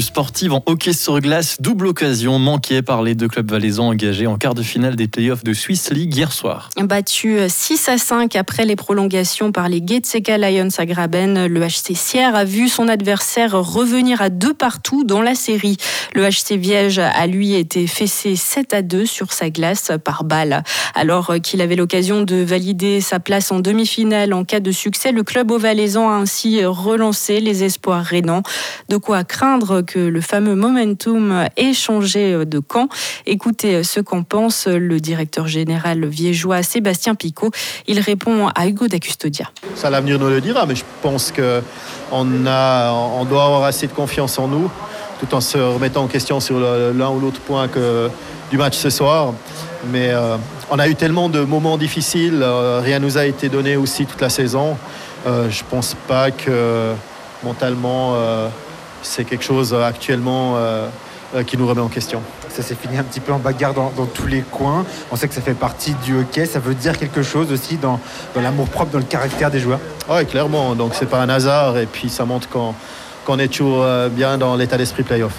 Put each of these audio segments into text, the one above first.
sportive en hockey sur glace, double occasion manquée par les deux clubs valaisans engagés en quart de finale des playoffs de Swiss League hier soir. Battu 6 à 5 après les prolongations par les Getseka Lions à Graben, le HC Sierre a vu son adversaire revenir à deux partout dans la série. Le HC Viège a lui été fessé 7 à 2 sur sa glace par balle. Alors qu'il avait l'occasion de valider sa place en demi-finale en cas de succès, le club valaisan a ainsi relancé les espoirs rénants. De quoi craindre que le fameux momentum ait changé de camp. Écoutez ce qu'en pense le directeur général viégeois Sébastien Picot. Il répond à Hugo d'Acustodia. Ça, l'avenir nous le dira, mais je pense qu'on on doit avoir assez de confiance en nous, tout en se remettant en question sur l'un ou l'autre point du match ce soir. Mais euh, on a eu tellement de moments difficiles, euh, rien nous a été donné aussi toute la saison. Euh, je pense pas que mentalement c'est quelque chose euh, actuellement euh, euh, qui nous remet en question. Ça s'est fini un petit peu en bagarre dans, tous les coins. On sait que ça fait partie du hockey. Ça veut dire quelque chose aussi dans, l'amour propre, dans le caractère des joueurs. Oui, clairement. Donc c'est pas un hasard et puis ça montre qu'on est toujours bien dans l'état d'esprit playoff.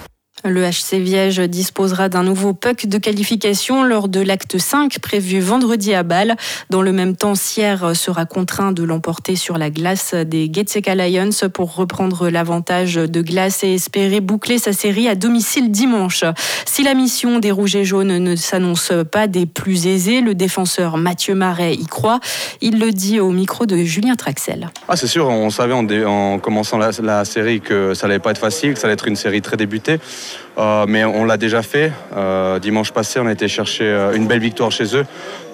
Le HC Viège disposera d'un nouveau puck de qualification lors de l'acte 5 prévu vendredi à Bâle. Dans le même temps, Sierre sera contraint de l'emporter sur la glace des Getseka Lions pour reprendre l'avantage de glace et espérer boucler sa série à domicile dimanche. Si la mission des Rouges et Jaunes ne s'annonce pas des plus aisées, le défenseur Mathieu Marais y croit. Il le dit au micro de Julien Traxel. Ah, c'est sûr, on savait en, commençant la, la série que ça allait pas être facile, que ça allait être une série très débutée. Euh, mais on l'a déjà fait. Euh, dimanche passé, on a été chercher euh, une belle victoire chez eux.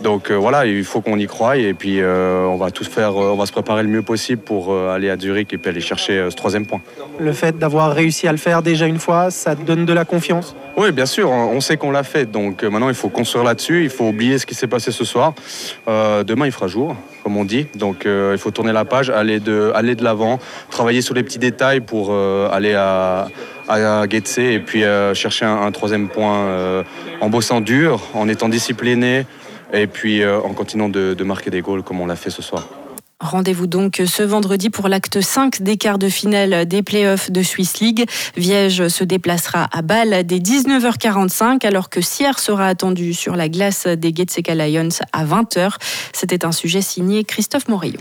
Donc voilà, il faut qu'on y croie et puis on va tout faire, on va se préparer le mieux possible pour aller à Zurich et puis aller chercher ce troisième point. Le fait d'avoir réussi à le faire déjà une fois, ça te donne de la confiance? Oui, bien sûr, on sait qu'on l'a fait. Donc maintenant, il faut construire là-dessus, il faut oublier ce qui s'est passé ce soir. demain, il fera jour, comme on dit. Donc il faut tourner la page, aller de, aller de l'avant, travailler sur les petits détails pour aller à à Getse et puis euh, chercher un, troisième point euh, en bossant dur, en étant discipliné et puis euh, en continuant de, marquer des goals comme on l'a fait ce soir. Rendez-vous donc ce vendredi pour l'acte 5 des quarts de finale des playoffs de Swiss League. Viège se déplacera à Bâle dès 19h45 alors que Sierre sera attendu sur la glace des Getseka Lions à 20h. C'était un sujet signé Christophe Morillo.